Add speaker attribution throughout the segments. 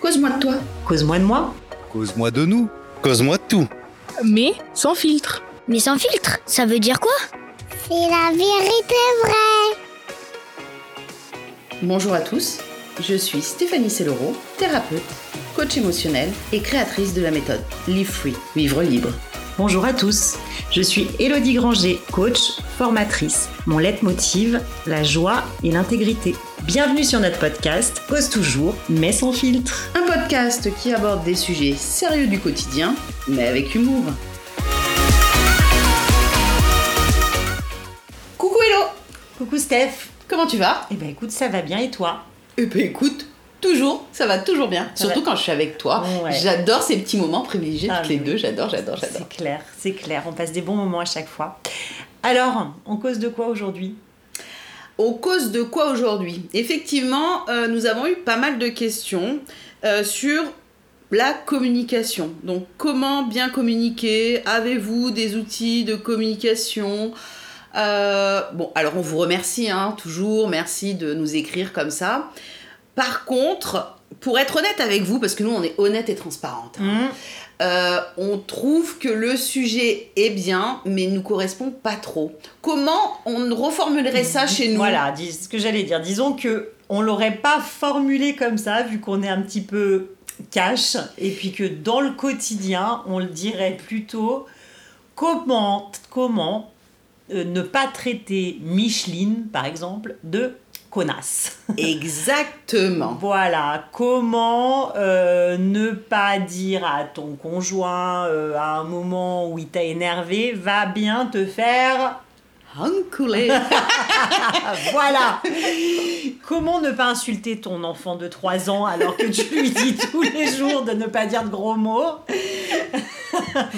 Speaker 1: Cause-moi de toi.
Speaker 2: Cause-moi de moi.
Speaker 3: Cause-moi de nous. Cause-moi de tout.
Speaker 4: Mais sans filtre.
Speaker 5: Mais sans filtre, ça veut dire quoi?
Speaker 6: C'est la vérité vraie.
Speaker 1: Bonjour à tous, je suis Stéphanie Sellero, thérapeute, coach émotionnel et créatrice de la méthode Live Free, vivre libre.
Speaker 2: Bonjour à tous, je suis Elodie Granger, coach, formatrice. Mon leitmotiv, la joie et l'intégrité. Bienvenue sur notre podcast Cause toujours, mais sans filtre.
Speaker 1: Un podcast qui aborde des sujets sérieux du quotidien, mais avec humour. Coucou Hello
Speaker 2: Coucou Steph.
Speaker 1: Comment tu vas?
Speaker 2: Eh ben écoute, ça va bien et toi?
Speaker 1: Eh ben écoute, toujours, ça va toujours bien.
Speaker 2: Ça
Speaker 1: Surtout
Speaker 2: va.
Speaker 1: quand je suis avec toi.
Speaker 2: Ouais.
Speaker 1: J'adore ces petits moments privilégiés
Speaker 2: Ah
Speaker 1: toutes les
Speaker 2: oui.
Speaker 1: deux. J'adore, j'adore, j'adore.
Speaker 2: C'est clair, c'est clair, on passe des bons moments à chaque fois. Alors, on cause de quoi aujourd'hui?
Speaker 1: Au cause de quoi aujourd'hui? Effectivement, euh, nous avons eu pas mal de questions euh, sur la communication. Donc, comment bien communiquer? Avez-vous des outils de communication? Euh, Bon, alors on vous remercie hein, toujours, merci de nous écrire comme ça. Par contre, pour être honnête avec vous, parce que nous on est honnête et transparente,
Speaker 2: Hum,
Speaker 1: euh, on trouve que le sujet est bien, mais nous correspond pas trop. Comment on reformulerait ça chez nous?
Speaker 2: Voilà, ce que j'allais dire. Disons que on l'aurait pas formulé comme ça, vu qu'on est un petit peu cash, et puis que dans le quotidien, on le dirait plutôt comment, comment euh, ne pas traiter Micheline, par exemple, de connasse.
Speaker 1: Exactement.
Speaker 2: Voilà, comment euh, ne pas dire à ton conjoint euh, à un moment où il t'a énervé, va bien te faire
Speaker 1: Enculé.
Speaker 2: voilà Comment ne pas insulter ton enfant de 3 ans alors que tu lui dis tous les jours de ne pas dire de gros mots?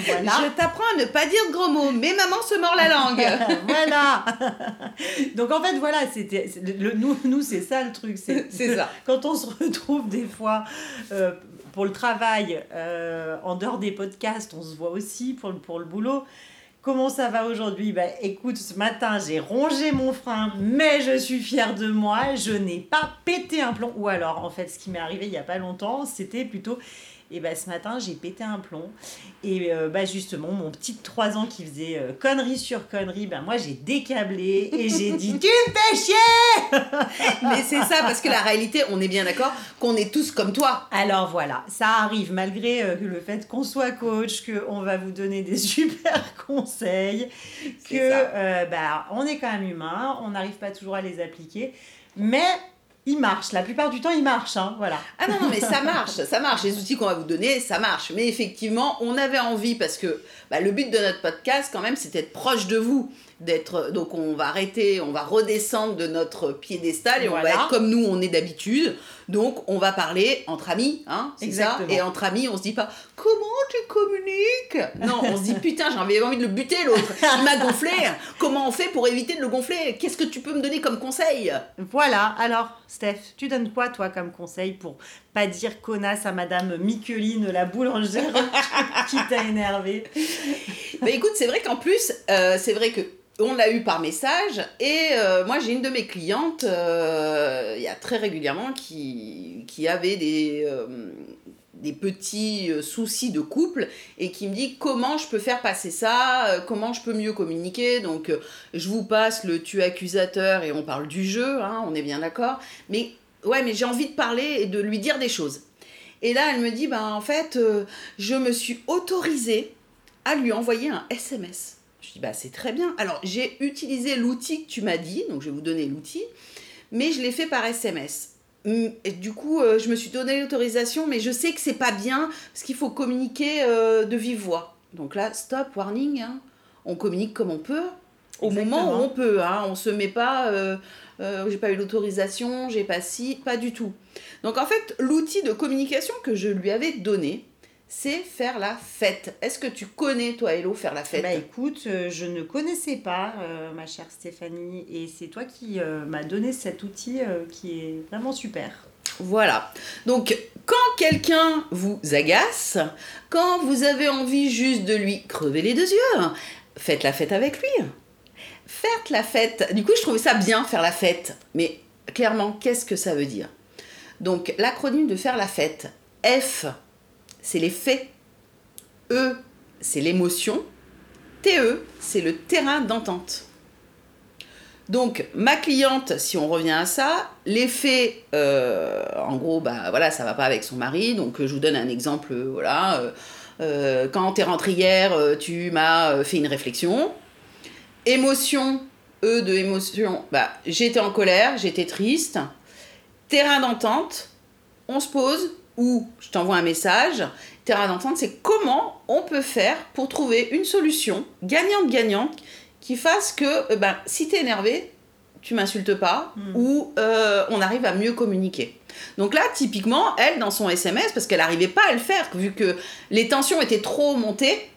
Speaker 2: Voilà.
Speaker 1: Je t'apprends à ne pas dire de gros mots, mais maman se mord la langue.
Speaker 2: voilà Donc en fait, voilà, c'était le, nous, nous c'est ça le truc. C'est
Speaker 1: ça.
Speaker 2: Quand on se retrouve des fois euh, pour le travail, euh, en dehors des podcasts, on se voit aussi pour, le- pour le boulot. Comment ça va aujourd'hui? Bah, Écoute, ce matin, j'ai rongé mon frein, mais je suis fière de moi. Je n'ai pas pété un plomb. Ou alors, en fait, ce qui m'est arrivé il n'y a pas longtemps, c'était plutôt... Et bah, ce matin, j'ai pété un plomb. Et euh, bah, justement, mon petit de 3 ans qui faisait euh, connerie sur connerie, bah, moi, j'ai décablé et j'ai dit « Tu me fais chier !»
Speaker 1: Mais c'est ça, parce que la réalité, on est bien d'accord qu'on est tous comme toi.
Speaker 2: Alors voilà, ça arrive malgré euh, le fait qu'on soit coach, qu'on va vous donner des super conseils, que bah, on est quand même humain, on n'arrive pas toujours à les appliquer, mais ils marchent, la plupart du temps ils marchent, hein, voilà.
Speaker 1: Ah non, non, mais ça marche, ça marche. Les outils qu'on va vous donner, ça marche. Mais effectivement, on avait envie, parce que bah, le but de notre podcast, quand même, c'est d'être proche de vous. D'être, donc on va arrêter, on va redescendre de notre piédestal et on va être comme nous on est d'habitude. Donc on va parler entre amis, hein, c'est ça. Et entre amis, on se dit pas comment tu communiques? Non, on se dit putain, j'avais envie de le buter l'autre. Il m'a gonflé. Comment on fait pour éviter de le gonfler? Qu'est-ce que tu peux me donner comme conseil?
Speaker 2: Voilà, alors Steph, tu donnes quoi toi comme conseil pour pas dire connasse à Madame Miqueline, la boulangère qui t'a énervé
Speaker 1: Bah écoute, c'est vrai qu'en plus, euh, c'est vrai que on l'a eu par message et euh, moi j'ai une de mes clientes, euh, il y a très régulièrement qui, qui avait des, euh, des petits soucis de couple et qui me dit comment je peux faire passer ça, comment je peux mieux communiquer? Donc je vous passe le tu accusateur et on parle du jeu, hein, on est bien d'accord. Mais ouais, mais j'ai envie de parler et de lui dire des choses. Et là, elle me dit, ben en fait, euh, je me suis autorisée à lui envoyer un SMS. Je dis, bah c'est très bien. Alors, j'ai utilisé l'outil que tu m'as dit, donc je vais vous donner l'outil, mais je l'ai fait par SMS. Hum, et du coup, euh, je me suis donné l'autorisation, mais je sais que c'est pas bien, parce qu'il faut communiquer euh, de vive voix. Donc là, stop, warning, hein. on communique comme on peut, au moment où on peut, hein. on se met pas, euh, euh, j'ai pas eu l'autorisation, j'ai pas si, pas du tout. Donc en fait, l'outil de communication que je lui avais donné, c'est faire la fête. Est-ce que tu connais, toi, Hello, faire la fête?
Speaker 2: Bah écoute, euh, je ne connaissais pas, euh, ma chère Stéphanie, et c'est toi qui euh, m'as donné cet outil qui est vraiment super.
Speaker 1: Voilà. Donc, quand quelqu'un vous agace, quand vous avez envie juste de lui crever les deux yeux, faites la fête avec lui. Faites la fête. Du coup, je trouvais ça bien, faire la fête. Mais clairement, qu'est-ce que ça veut dire? Donc, l'acronyme de faire la fête, F, c'est les faits. E, c'est l'émotion. TE, c'est le terrain d'entente. Donc, ma cliente, si on revient à ça, les faits, euh, en gros, bah voilà, ça va pas avec son mari. Donc, je vous donne un exemple. Voilà, euh, euh, quand rentré hier, euh, tu m'as euh, fait une réflexion. Émotion, E de émotion, bah j'étais en colère, j'étais triste. Terrain d'entente, on se pose ou je t'envoie un message. Terrain d'entente, c'est comment on peut faire pour trouver une solution gagnante-gagnante qui fasse que ben, si t'es énervé, tu m'insultes pas ou euh, on arrive à mieux communiquer. Donc là, typiquement, elle, dans son SMS, parce qu'elle n'arrivait pas à le faire, vu que les tensions étaient trop montées,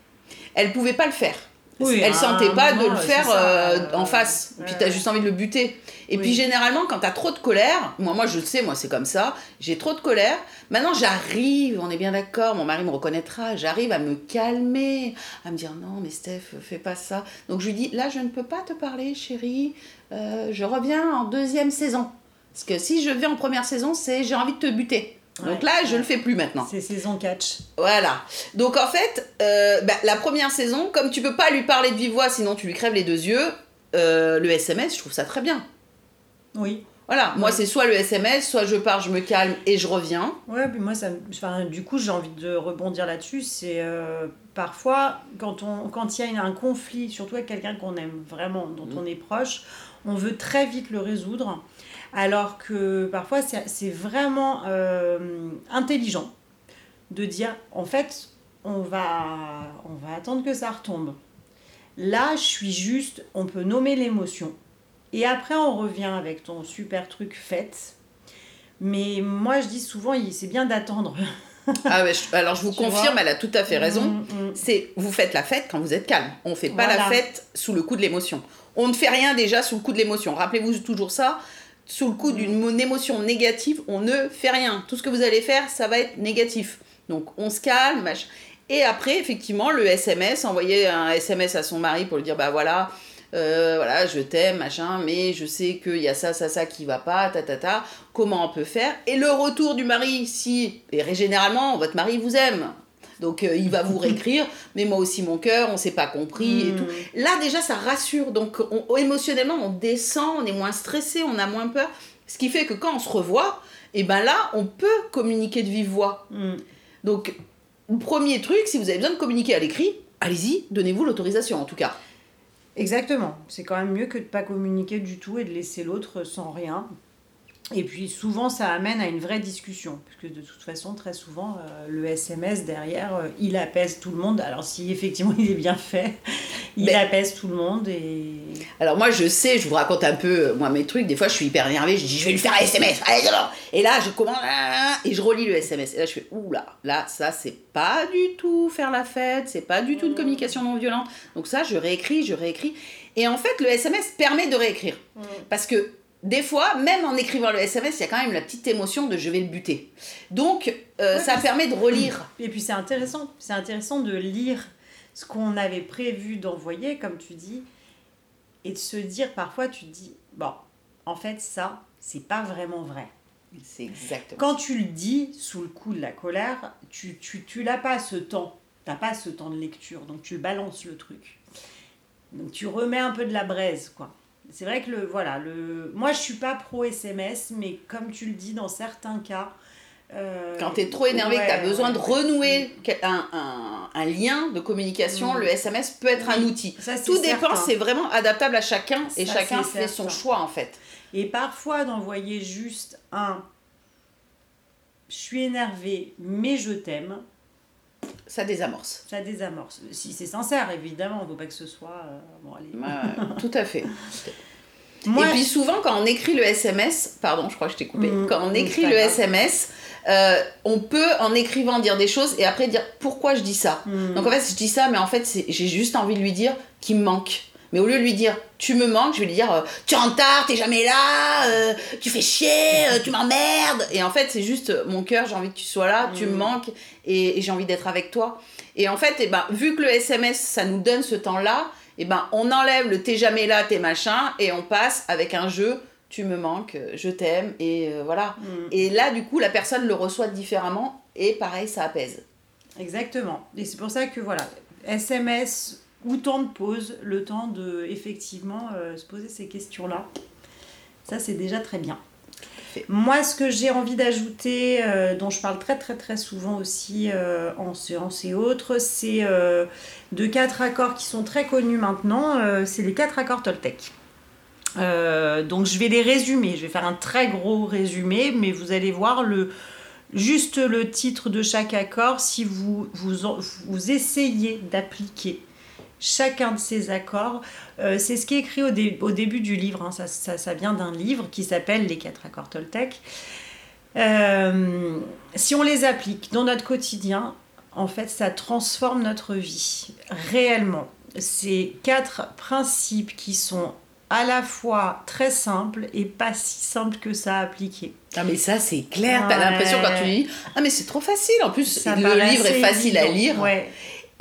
Speaker 1: elle pouvait pas le faire.
Speaker 2: Oui,
Speaker 1: elle
Speaker 2: à
Speaker 1: sentait pas de le faire
Speaker 2: ça,
Speaker 1: euh, en face. Puis
Speaker 2: ouais.
Speaker 1: t'as juste envie de le buter. Et
Speaker 2: Oui.
Speaker 1: puis généralement, quand t'as trop de colère, moi, moi je le sais, moi c'est comme ça, j'ai trop de colère. Maintenant j'arrive, on est bien d'accord, mon mari me reconnaîtra, j'arrive à me calmer, à me dire non mais Steph, fais pas ça. Donc je lui dis là je ne peux pas te parler chérie, Euh, je reviens en deuxième saison. Parce que si je viens en première saison, c'est j'ai envie de te buter. Donc
Speaker 2: Ouais.
Speaker 1: là, je le fais plus maintenant.
Speaker 2: C'est saison catch.
Speaker 1: Voilà. Donc en fait, euh, bah, la première saison, comme tu peux pas lui parler de vive voix, sinon tu lui crèves les deux yeux, euh, le SMS, je trouve ça très bien.
Speaker 2: Oui.
Speaker 1: Voilà, moi
Speaker 2: Ouais.
Speaker 1: c'est soit le SMS, soit je pars, je me calme et je reviens.
Speaker 2: Ouais, puis moi, ça, enfin, du coup, j'ai envie de rebondir là-dessus. C'est euh, parfois, quand on, quand il y a un conflit, surtout avec quelqu'un qu'on aime vraiment, dont
Speaker 1: Mm.
Speaker 2: on est proche, on veut très vite le résoudre. Alors que parfois, c'est vraiment euh, intelligent de dire, en fait, on va, on va attendre que ça retombe. Là, je suis juste, on peut nommer l'émotion. Et après, on revient avec ton super truc fait. Mais moi, je dis souvent, c'est bien d'attendre.
Speaker 1: Ah ouais, je- alors je vous
Speaker 2: Tu
Speaker 1: confirme, elle a tout à fait raison.
Speaker 2: Mm, mm.
Speaker 1: C'est vous faites la fête quand vous êtes calme. On fait pas la fête sous le coup de l'émotion. On ne fait rien déjà sous le coup de l'émotion. Rappelez-vous toujours ça. Sous le coup d'une mo- émotion négative, on ne fait rien. Tout ce que vous allez faire, ça va être négatif. Donc on se calme, machin. Et après, effectivement, le SMS, envoyer un SMS à son mari pour lui dire bah voilà, euh, voilà, je t'aime, machin, mais je sais qu'il y a ça, ça, ça qui va pas, ta, ta, ta. Comment on peut faire? Et le retour du mari, si, et généralement, votre mari vous aime. Donc euh, il va vous réécrire, mais moi aussi mon cœur, on s'est pas compris et tout. Là déjà ça rassure, donc on- émotionnellement on descend, on est moins stressé, on a moins peur. Ce qui fait que quand on se revoit, et ben là on peut communiquer de vive voix.
Speaker 2: Mm.
Speaker 1: Donc premier truc, si vous avez besoin de communiquer à l'écrit, allez-y, donnez-vous l'autorisation en tout cas.
Speaker 2: Exactement. C'est quand même mieux que de pas communiquer du tout et de laisser l'autre sans rien. Et puis souvent, ça amène à une vraie discussion. Parce que de toute façon, très souvent, euh, le SMS derrière, euh, il apaise tout le monde. Alors si effectivement il est bien fait, il
Speaker 1: Mais-
Speaker 2: apaise tout le monde. Et...
Speaker 1: Alors moi je sais, je vous raconte un peu euh, moi mes trucs, des fois je suis hyper énervée, je dis je vais lui faire un SMS, allez Et là je commence et je relis le SMS et là je fais ouh là, là ça c'est pas du tout faire la fête, c'est pas du tout une communication non violente. Donc ça je réécris, je réécris et en fait le SMS permet de réécrire parce que des fois, même en écrivant le SMS, il y a quand même la petite émotion de je vais le buter. Donc, euh,
Speaker 2: Ouais,
Speaker 1: ça permet de relire.
Speaker 2: Et puis c'est intéressant, c'est intéressant de lire ce qu'on avait prévu d'envoyer, comme tu dis, et de se dire parfois, tu te dis, bon, en fait ça, c'est pas vraiment vrai.
Speaker 1: C'est exactement.
Speaker 2: Quand tu le dis sous le coup de la colère, tu, tu, tu n'as pas ce temps. Tu n'as pas ce temps de lecture. Donc tu balances le truc. Donc tu remets un peu de la braise, quoi. C'est vrai que le voilà le moi je suis pas pro SMS mais comme tu le dis dans certains cas euh,
Speaker 1: Quand tu es trop énervé, que tu as besoin
Speaker 2: ouais.
Speaker 1: de renouer un, un- un lien de communication,
Speaker 2: Mm.
Speaker 1: le SMS peut être un outil.
Speaker 2: ça,
Speaker 1: Tout dépend, c'est vraiment adaptable à chacun et
Speaker 2: Ça,
Speaker 1: chacun fait son choix en fait.
Speaker 2: Et parfois d'envoyer juste un je suis énervé mais je t'aime,
Speaker 1: Ça désamorce.
Speaker 2: ça désamorce. Si c'est sincère évidemment, il ne faut pas que ce soit euh, bon allez.
Speaker 1: Ouais, tout à fait.
Speaker 2: Moi,
Speaker 1: et puis souvent, quand on écrit le SMS, pardon, je crois que je t'ai coupé,
Speaker 2: Mm,
Speaker 1: quand on
Speaker 2: mm,
Speaker 1: écrit le. SMS, euh, on peut en écrivant dire des choses et après dire pourquoi je dis ça.
Speaker 2: Hmm.
Speaker 1: Donc en fait, je dis ça, mais en fait, j'ai juste envie de lui dire qu'il me manque. Mais au lieu de lui dire tu me manques, je vais lui dire euh, tu rentres tard, t'es jamais là, euh, tu fais chier, euh, tu m'emmerdes. Et en fait, c'est juste mon cœur, j'ai envie que tu sois là, tu me
Speaker 2: Mm.
Speaker 1: manques et, et j'ai envie d'être avec toi. Et en fait, eh ben, vu que le SMS, ça nous donne ce temps-là, eh ben, on enlève le t'es jamais là, t'es machin, et on passe avec un jeu tu me manques, je t'aime, et voilà.
Speaker 2: Mm.
Speaker 1: Et là, du coup, la personne le reçoit différemment, et pareil, ça apaise.
Speaker 2: Exactement. Et c'est pour ça que voilà, SMS ou temps de pause, le temps de effectivement euh, se poser ces questions-là. Ça, c'est déjà très bien. Moi, ce que j'ai envie d'ajouter, euh, dont je parle très très très souvent aussi euh, en séance et autres, c'est de quatre accords qui sont très connus maintenant. c'est les quatre accords Toltec. Donc je vais les résumer. Je vais faire un très gros résumé, mais vous allez voir le, juste le titre de chaque accord si vous, vous, vous essayez d'appliquer chacun de ces accords. Euh, c'est ce qui est écrit au, dé- au début du livre, hein. ça, ça- ça vient d'un livre qui s'appelle Les quatre accords Toltec. Euh, si on les applique dans notre quotidien, en fait, ça transforme notre vie réellement. Ces quatre principes qui sont à la fois très simples et pas si simples que ça à appliquer.
Speaker 1: Ah mais ça c'est clair, t'as
Speaker 2: Ouais.
Speaker 1: l'impression quand tu dis ah mais c'est trop facile en plus
Speaker 2: Ça
Speaker 1: le livre est facile à lire
Speaker 2: Ouais.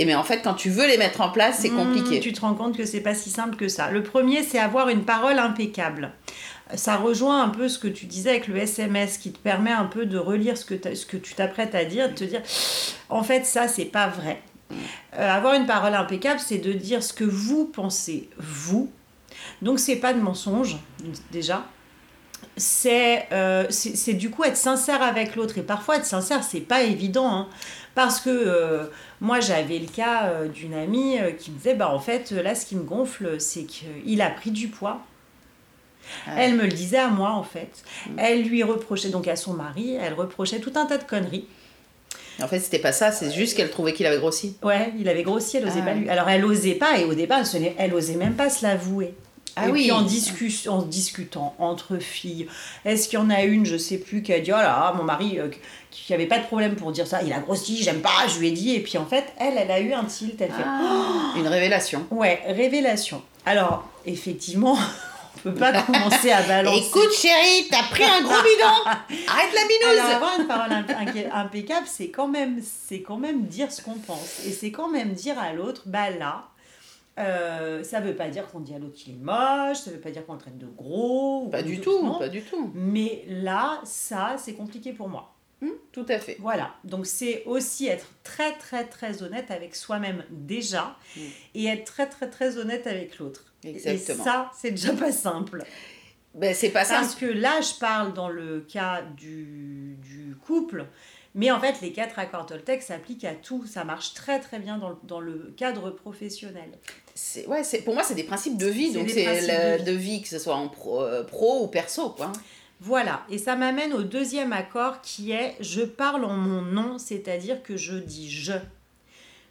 Speaker 1: Et mais en fait quand tu veux les mettre en place c'est
Speaker 2: Mmh,
Speaker 1: compliqué.
Speaker 2: tu te rends compte que c'est pas si simple que ça. Le premier, c'est avoir une parole impeccable. Ça rejoint un peu ce que tu disais avec le SMS qui te permet un peu de relire ce que, t'as- ce que tu t'apprêtes à dire, de te dire en fait ça c'est pas vrai. Euh, avoir une parole impeccable, c'est de dire ce que vous pensez, vous. Donc c'est pas de mensonge déjà. C'est euh, du coup être sincère avec l'autre. Et parfois être sincère, c'est pas évident. hein. Parce que euh, moi j'avais le cas euh, d'une amie euh, qui me disait bah en fait là ce qui me gonfle c'est qu'il a pris du poids.
Speaker 1: Ah.
Speaker 2: Elle me le disait à moi en fait. Elle lui reprochait donc à son mari, elle reprochait tout un tas de conneries.
Speaker 1: En fait c'était pas ça, c'est juste qu'elle trouvait qu'il avait grossi.
Speaker 2: Ouais, il avait grossi, elle osait
Speaker 1: Ah
Speaker 2: pas lui. Alors elle osait pas et au départ ce n'est- elle osait même pas se l'avouer.
Speaker 1: Ah
Speaker 2: et
Speaker 1: oui.
Speaker 2: puis en, discus- en discutant entre filles, est-ce qu'il y en a une, je sais plus, qui a dit Oh là, mon mari, euh, qui avait pas de problème pour dire ça, il a grossi, j'aime pas, je lui ai dit. Et puis en fait, elle, elle a eu un tilt, elle fait
Speaker 1: Ah. Une révélation.
Speaker 2: Ouais, révélation. Alors, effectivement, on peut pas commencer à balancer.
Speaker 1: Écoute chérie, t'as pris un gros bidon Arrête la binouse
Speaker 2: Alors, avoir une parole imp- imp- impeccable, c'est quand même, c'est quand même dire ce qu'on pense, et c'est quand même dire à l'autre, bah là, euh, ça veut pas dire qu'on dit à l'autre qu'il est moche, ça veut pas dire qu'on le traite de gros.
Speaker 1: Pas du tout,
Speaker 2: non.
Speaker 1: pas du tout.
Speaker 2: Mais là, ça, c'est compliqué pour moi.
Speaker 1: Hum, tout à fait.
Speaker 2: Voilà, donc c'est aussi être très très très honnête avec soi-même déjà
Speaker 1: Mm.
Speaker 2: et être très très très honnête avec l'autre.
Speaker 1: Exactement.
Speaker 2: Et ça, c'est déjà pas simple.
Speaker 1: Ben, c'est pas
Speaker 2: Parce
Speaker 1: simple.
Speaker 2: que là, je parle dans le cas du, du couple, mais en fait, les quatre accords Toltec s'appliquent à tout. Ça marche très très bien dans le, dans le cadre professionnel.
Speaker 1: C'est- Ouais, c'est pour moi c'est des principes de vie,
Speaker 2: C'est
Speaker 1: donc c'est
Speaker 2: de
Speaker 1: de
Speaker 2: vie.
Speaker 1: vie. que ce soit en pro, euh, pro ou perso quoi.
Speaker 2: Voilà, et ça m'amène au deuxième accord qui est je parle en mon nom, c'est-à-dire que je dis je.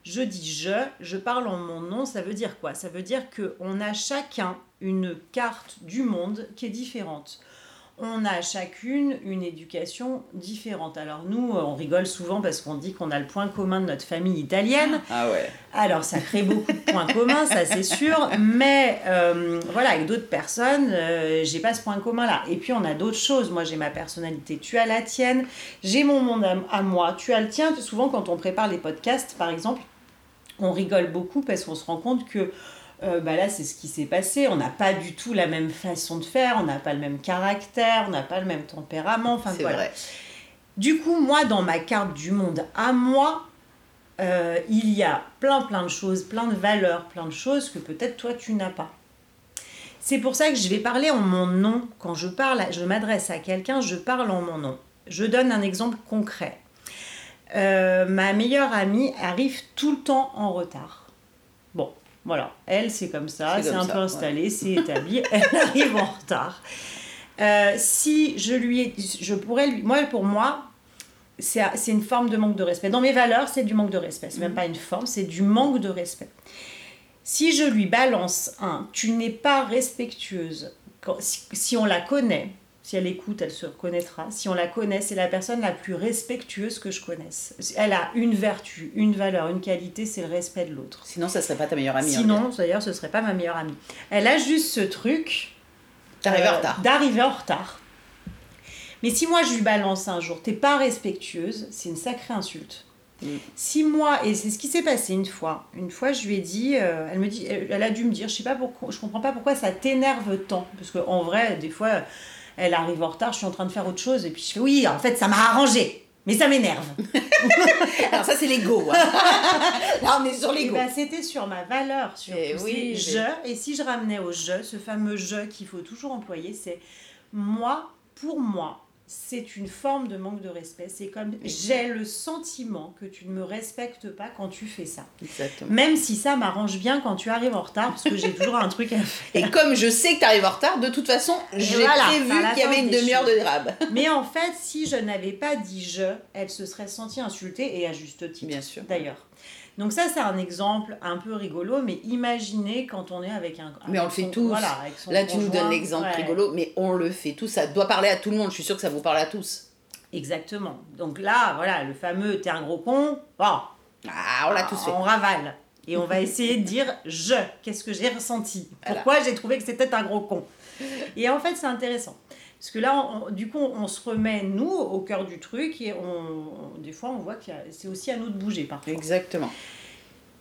Speaker 2: Je dis je, je parle en mon nom, ça veut dire quoi? Ça veut dire qu'on a chacun une carte du monde qui est différente. On a chacune une éducation différente. Alors nous, on rigole souvent parce qu'on dit qu'on a le point commun de notre famille italienne.
Speaker 1: Ah ouais.
Speaker 2: Alors, ça crée beaucoup de points communs, ça c'est sûr, mais euh, voilà, avec d'autres personnes, euh, j'ai pas ce point commun-là. Et puis, on a d'autres choses. Moi, j'ai ma personnalité, tu as la tienne, j'ai mon monde à, à moi, tu as le tien. Souvent, quand on prépare les podcasts, par exemple, on rigole beaucoup parce qu'on se rend compte que euh, bah là, c'est ce qui s'est passé. On n'a pas du tout la même façon de faire, on n'a pas le même caractère, on n'a pas le même tempérament. Enfin,
Speaker 1: c'est
Speaker 2: voilà.
Speaker 1: vrai.
Speaker 2: Du coup, moi, dans ma carte du monde à moi, euh, il y a plein plein de choses, plein de valeurs, plein de choses que peut-être toi tu n'as pas. C'est pour ça que je vais parler en mon nom. Quand je parle, je m'adresse à quelqu'un, je parle en mon nom. Je donne un exemple concret. Euh, ma meilleure amie arrive tout le temps en retard. Voilà, elle c'est comme ça,
Speaker 1: C'est
Speaker 2: un
Speaker 1: ça,
Speaker 2: peu
Speaker 1: ouais.
Speaker 2: installé, c'est établi, elle arrive en retard. Euh, si je lui ai, je pourrais lui, moi pour moi, c'est c'est une forme de manque de respect. Dans mes valeurs, c'est du manque de respect. C'est même pas une forme, c'est du manque de respect. Si je lui balance un, tu n'es pas respectueuse. Quand- si, si on la connaît, si elle écoute, elle se reconnaîtra. Si on la connaît, c'est la personne la plus respectueuse que je connaisse. Elle a une vertu, une valeur, une qualité, c'est le respect de l'autre.
Speaker 1: Sinon ça serait pas ta meilleure amie. hein,
Speaker 2: Sinon, d'ailleurs, ce serait pas ma meilleure amie. Elle a juste ce truc
Speaker 1: en
Speaker 2: euh,
Speaker 1: retard.
Speaker 2: D'arriver en retard. Mais si moi je lui balance un jour, t'es pas respectueuse, c'est une sacrée insulte.
Speaker 1: Mm.
Speaker 2: Si moi, et c'est ce qui s'est passé une fois, une fois je lui ai dit, euh, elle me dit, elle, elle a dû me dire, je sais pas pourquoi, je comprends pas pourquoi ça t'énerve tant, parce qu'en vrai, des fois, elle arrive en retard, je suis en train de faire autre chose, et puis je fais, oui, en fait, ça m'a arrangé, mais ça m'énerve.
Speaker 1: Alors ça c'est l'ego. hein. Là on est sur l'ego.
Speaker 2: bah, c'était sur ma valeur, sur
Speaker 1: Eh oui,
Speaker 2: je. Et si je ramenais au je, ce fameux je qu'il faut toujours employer, c'est moi, pour moi, c'est une forme de manque de respect. C'est comme j'ai le sentiment que tu ne me respectes pas quand tu fais ça.
Speaker 1: Exactement.
Speaker 2: Même si ça m'arrange bien quand tu arrives en retard, parce que j'ai toujours un truc à faire.
Speaker 1: Et comme je sais que tu arrives en retard, de toute façon, j'ai
Speaker 2: voilà,
Speaker 1: prévu qu'il y avait une demi-heure de rab.
Speaker 2: Mais en fait, si je n'avais pas dit je, elle se serait sentie insultée et à juste titre.
Speaker 1: Bien sûr.
Speaker 2: D'ailleurs. Donc ça, c'est un exemple un peu rigolo, mais imaginez quand on est avec un...
Speaker 1: Mais on le
Speaker 2: avec
Speaker 1: fait
Speaker 2: son-
Speaker 1: tous.
Speaker 2: Voilà, avec son
Speaker 1: Là, tu nous donnes l'exemple
Speaker 2: Ouais,
Speaker 1: rigolo, mais on le fait tous. Ça doit parler à tout le monde. Je suis sûre que ça vous parle à tous.
Speaker 2: Exactement. Donc là, voilà, le fameux « t'es un gros con », bon,
Speaker 1: Ah, on l'a tous fait.
Speaker 2: on ravale. Et on va essayer de dire « je », qu'est-ce que j'ai ressenti? Pourquoi j'ai trouvé que c'était un gros con? Et en fait, c'est intéressant. Parce que là, on- du coup, on se remet, nous, au cœur du truc, et on, on- des fois, on voit que c'est aussi à nous de bouger parfois.
Speaker 1: Exactement.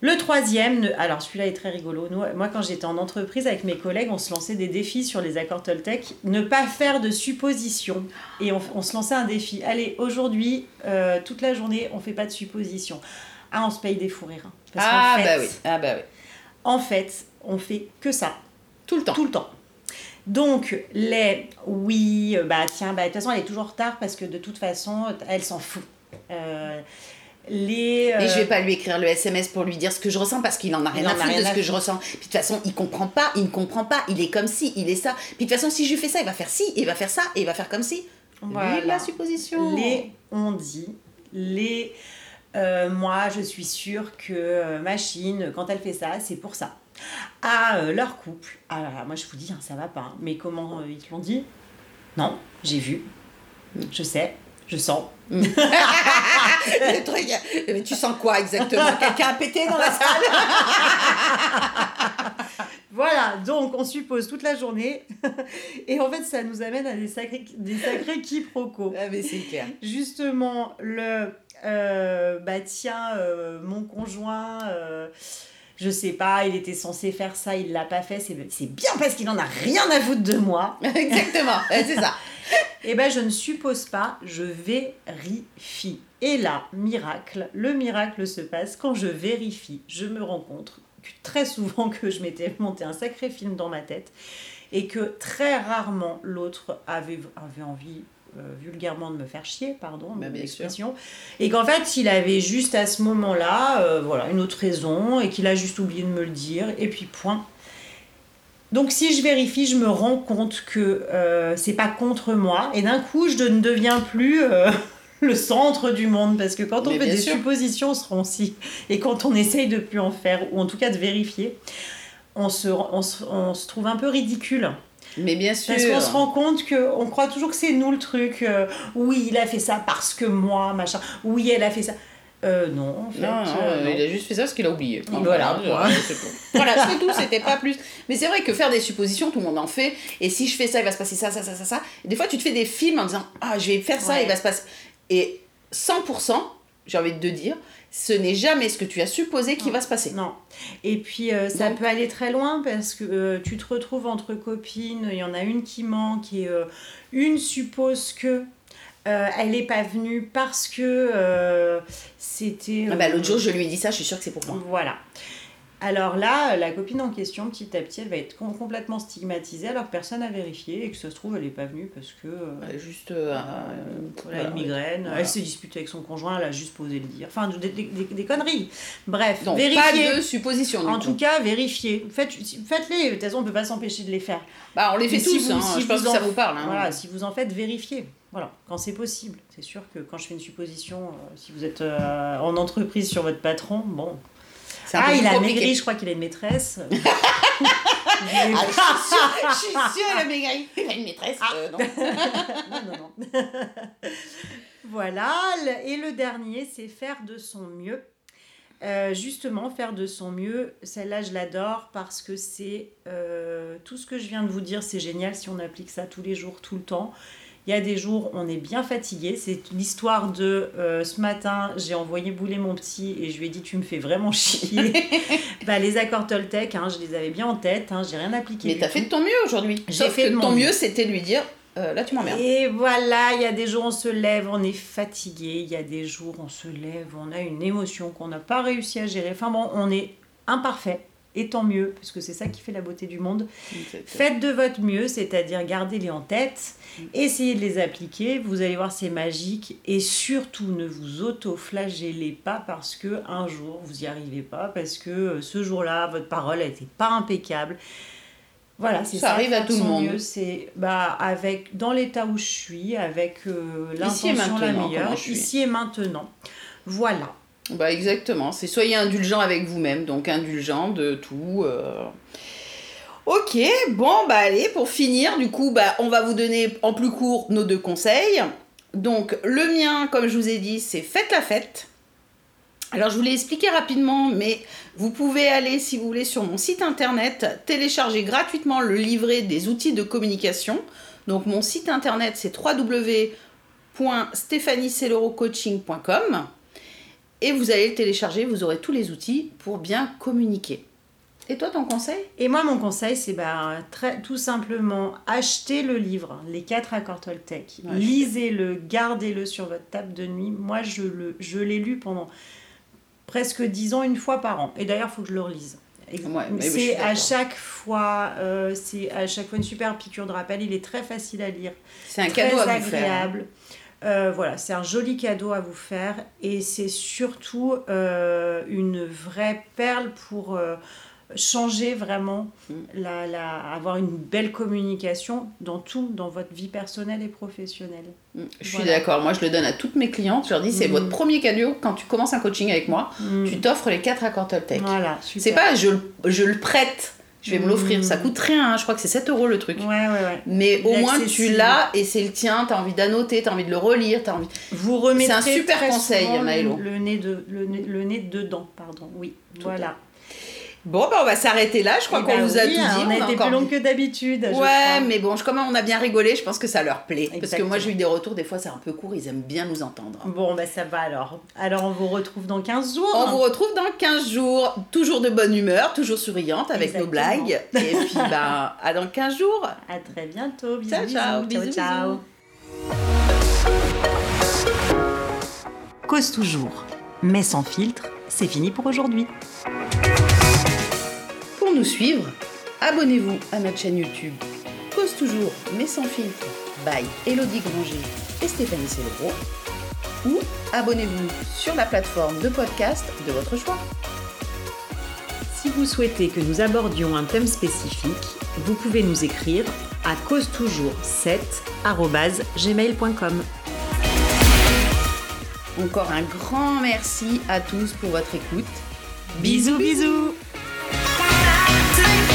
Speaker 2: Le troisième, ne- alors celui-là est très rigolo. Nous, moi, quand j'étais en entreprise avec mes collègues, on se lançait des défis sur les accords Toltec. Ne pas faire de suppositions. Et on, on se lançait un défi. Allez, aujourd'hui, euh, toute la journée, on fait pas de suppositions. Ah, on se paye des fous rires. hein. Parce
Speaker 1: Ah,
Speaker 2: fait-
Speaker 1: bah oui. Ah, bah oui.
Speaker 2: En fait, on fait que ça.
Speaker 1: Tout le temps.
Speaker 2: Tout le temps. Donc, les oui, euh, bah tiens, bah, de toute façon, elle est toujours en retard parce que de toute façon, elle s'en fout. Euh, les,
Speaker 1: Et
Speaker 2: euh,
Speaker 1: je vais pas lui écrire le SMS pour lui dire ce que je ressens parce qu'il en a rien à foutre de ce que je ressens. Puis de toute façon, il comprend pas, il ne comprend pas, il est comme si, il est ça. Puis de toute façon, si je lui fais ça, il va faire ci, il va faire ça, et il va faire comme si.
Speaker 2: Voilà.
Speaker 1: La supposition.
Speaker 2: Les on dit, les euh, moi je suis sûre que euh, machine, quand elle fait ça, c'est pour ça. À euh, leur couple, alors là, moi je vous dis, hein, ça va pas, hein. mais comment euh, ils te l'ont dit? Non, j'ai vu, je sais, je sens.
Speaker 1: Le truc, mais tu sens quoi exactement? Quelqu'un a pété dans la salle?
Speaker 2: Voilà, donc on suppose toute la journée, et en fait ça nous amène à des sacrés, des sacrés quiproquos.
Speaker 1: Ah, mais c'est clair.
Speaker 2: justement le euh, bah tiens euh, mon conjoint euh, je sais pas il était censé faire ça il l'a pas fait c'est bien parce qu'il en a rien à foutre de moi.
Speaker 1: Exactement, c'est ça.
Speaker 2: et ben je ne suppose pas je vérifie. Et là miracle le miracle se passe quand je vérifie. Je me rends compte que très souvent que je m'étais monté un sacré film dans ma tête et que très rarement l'autre avait, avait envie euh, vulgairement de me faire chier, pardon,
Speaker 1: Bah,
Speaker 2: mon
Speaker 1: bien
Speaker 2: expression, et qu'en fait il avait juste à ce moment-là, euh, voilà, une autre raison, et qu'il a juste oublié de me le dire, et puis point. Donc si je vérifie, je me rends compte que euh, c'est pas contre moi, et d'un coup je ne deviens plus le centre du monde, parce que quand on
Speaker 1: Mais
Speaker 2: fait des
Speaker 1: sûr.
Speaker 2: suppositions, seront si, et quand on essaye de plus en faire, ou en tout cas de vérifier, on se, on se, on se trouve un peu ridicule.
Speaker 1: Mais bien sûr.
Speaker 2: Parce qu'on se rend compte que on croit toujours que c'est nous le truc. euh, oui, il a fait ça parce que moi, machin. Oui, elle a fait ça. Euh, non, en fait.
Speaker 1: Non, non,
Speaker 2: euh, non.
Speaker 1: il a juste fait ça parce qu'il a oublié.
Speaker 2: Voilà,
Speaker 1: c'est. Voilà, c'est tout, c'était pas plus. Mais c'est vrai que faire des suppositions, tout le monde en fait. Et si je fais ça, il va se passer ça, ça, ça, ça, ça. Des fois, tu te fais des films en disant Ah, je vais faire ça,
Speaker 2: Ouais.
Speaker 1: il va se passer. Et 100%, j'ai envie de te dire, ce n'est jamais ce que tu as supposé qui va se passer.
Speaker 2: Non. Et puis euh, ça
Speaker 1: Donc-
Speaker 2: peut aller très loin parce que euh, tu te retrouves entre copines, il y en a une qui manque et euh, une suppose que elle n'est pas venue parce que c'était.
Speaker 1: Ah bah, L'autre jour, je lui ai dit ça, je suis sûre que c'est pour moi.
Speaker 2: Voilà. Alors là, la copine en question, petit à petit, elle va être com- complètement stigmatisée alors que personne n'a vérifié et que ça se trouve, elle n'est pas venue parce que. euh,
Speaker 1: Juste. euh,
Speaker 2: euh,
Speaker 1: euh,
Speaker 2: elle a une migraine,
Speaker 1: Voilà.
Speaker 2: elle s'est disputée avec son conjoint, elle a juste posé le dire. Enfin, des, des- des- des conneries. Bref,
Speaker 1: Donc,
Speaker 2: vérifiez.
Speaker 1: pas de supposition.
Speaker 2: En
Speaker 1: coup.
Speaker 2: tout cas, vérifiez. Faites, Faites-les. De toute façon, on ne peut pas s'empêcher de les faire.
Speaker 1: Bah, on les fait
Speaker 2: Et si
Speaker 1: tous,
Speaker 2: vous-
Speaker 1: hein,
Speaker 2: si
Speaker 1: je pense
Speaker 2: vous
Speaker 1: que ça
Speaker 2: en-
Speaker 1: vous parle. hein.
Speaker 2: Voilà, si vous en faites, vérifiez. Voilà, quand c'est possible. C'est sûr que quand je fais une supposition, euh, si vous êtes euh, en entreprise sur votre patron, bon. Ah, il a maigri, je crois qu'il a une maîtresse.
Speaker 1: Ah, je suis sûre, sûre, il a maigri. Il a une maîtresse.
Speaker 2: Ah.
Speaker 1: euh, non.
Speaker 2: non, non, non. voilà. Et le dernier, c'est faire de son mieux. Euh, justement, faire de son mieux, celle-là, je l'adore parce que c'est euh, tout ce que je viens de vous dire, c'est génial si on applique ça tous les jours, tout le temps. Il y a des jours, on est bien fatigué. C'est l'histoire de euh, ce matin, j'ai envoyé bouler mon petit et je lui ai dit Tu me fais vraiment chier. bah, les accords Toltec, hein, je les avais bien en tête, hein, j'ai rien appliqué.
Speaker 1: Mais t'as fait de ton mieux aujourd'hui.
Speaker 2: J'ai fait
Speaker 1: que
Speaker 2: de
Speaker 1: ton
Speaker 2: mieux.
Speaker 1: c'était lui dire euh, là, tu m'emmerdes.
Speaker 2: Et voilà, il y a des jours on se lève, on est fatigué, il y a des jours on se lève, on a une émotion qu'on n'a pas réussi à gérer. Enfin bon, on est imparfait, et tant mieux, parce que c'est ça qui fait la beauté du monde. Faites de votre mieux, c'est-à-dire gardez-les en tête, essayez de les appliquer, vous allez voir c'est magique, et surtout ne vous auto-flagellez pas parce que un jour vous n'y arrivez pas, parce que euh, ce jour-là votre parole n'était pas impeccable. Voilà, c'est
Speaker 1: Ça
Speaker 2: ça.
Speaker 1: arrive à tout le monde.
Speaker 2: mieux, C'est bah avec dans l'état où je suis, avec euh, l'intention la meilleure, ici et maintenant. Voilà.
Speaker 1: Bah exactement, c'est soyez indulgent avec vous-même, donc indulgent de tout. euh. Ok, bon bah allez, pour finir, du coup, bah on va vous donner en plus court nos deux conseils. Donc le mien, comme je vous ai dit, c'est faites la fête. Alors je vous l'ai expliqué rapidement, mais vous pouvez aller, si vous voulez, sur mon site internet, télécharger gratuitement le livret des outils de communication. Donc mon site internet, c'est www.stéphaniecellerocoaching.com et vous allez le télécharger, vous aurez tous les outils pour bien communiquer. Et toi, ton conseil?
Speaker 2: Et moi, mon conseil, c'est bah, très, tout simplement acheter le livre, Les quatre accords Toltec.
Speaker 1: Ouais,
Speaker 2: Lisez-le, gardez-le sur votre table de nuit. Moi, je, le, je l'ai lu pendant presque dix ans, une fois par an. Et d'ailleurs, il faut que je le relise.
Speaker 1: Ouais,
Speaker 2: c'est à chaque fois, euh, c'est à chaque fois une super piqûre de rappel. Il est très facile à lire,
Speaker 1: C'est un
Speaker 2: très
Speaker 1: cadeau à vous faire.
Speaker 2: agréable. Euh, voilà, c'est un joli cadeau à vous faire et c'est surtout euh, une vraie perle pour euh, changer vraiment,
Speaker 1: Mm.
Speaker 2: la, la, avoir une belle communication dans tout, dans votre vie personnelle et professionnelle.
Speaker 1: Mm, Je suis
Speaker 2: Voilà.
Speaker 1: d'accord. Moi, je le donne à toutes mes clientes. Je leur dis, c'est
Speaker 2: Mm.
Speaker 1: votre premier cadeau quand tu commences un coaching avec moi. Tu t'offres les quatre accords Toltec.
Speaker 2: Voilà, super.
Speaker 1: C'est pas, je, je le prête, je vais me l'offrir. Ça coûte rien. hein. Je crois que c'est 7 euros le truc.
Speaker 2: Ouais, ouais, ouais.
Speaker 1: Mais au moins, tu l'as et c'est le tien. T'as envie d'annoter, t'as envie de le relire, t'as envie.
Speaker 2: Vous remettrez
Speaker 1: C'est un super conseil, Maëlo.
Speaker 2: Le, le nez de, le, nez, le nez dedans, pardon. Oui, voilà.
Speaker 1: Bon, bah, on va s'arrêter là. Je crois
Speaker 2: Eh
Speaker 1: qu'on
Speaker 2: ben
Speaker 1: vous a
Speaker 2: oui,
Speaker 1: tout dit.
Speaker 2: hein, On a été
Speaker 1: encore
Speaker 2: plus long que d'habitude.
Speaker 1: Ouais,
Speaker 2: crois.
Speaker 1: mais bon, je- comme on a bien rigolé, je pense que ça leur plaît. Parce que moi, j'ai eu des retours, des fois, c'est un peu court, ils aiment bien nous entendre.
Speaker 2: Bon, bah ça va alors. Alors, on vous retrouve dans 15 jours.
Speaker 1: On vous retrouve dans 15 jours, toujours de bonne humeur, toujours souriante avec nos blagues. Et puis, ben, à dans 15 jours.
Speaker 2: À très bientôt. Bisous,
Speaker 1: Ciao, ciao,
Speaker 2: bisous.
Speaker 1: bisous,
Speaker 2: ciao. Cause toujours, mais sans filtre, c'est fini pour aujourd'hui.
Speaker 1: Pour nous suivre, abonnez-vous à notre chaîne YouTube Cause toujours, mais sans filtre, by Elodie Granger et Stéphanie Célébro. Ou abonnez-vous sur la plateforme de podcast de votre choix.
Speaker 2: Si vous souhaitez que nous abordions un thème spécifique, vous pouvez nous écrire à cause toujours 7gmail.com.
Speaker 1: Encore un grand merci à tous pour votre écoute.
Speaker 2: Bisous bisous sing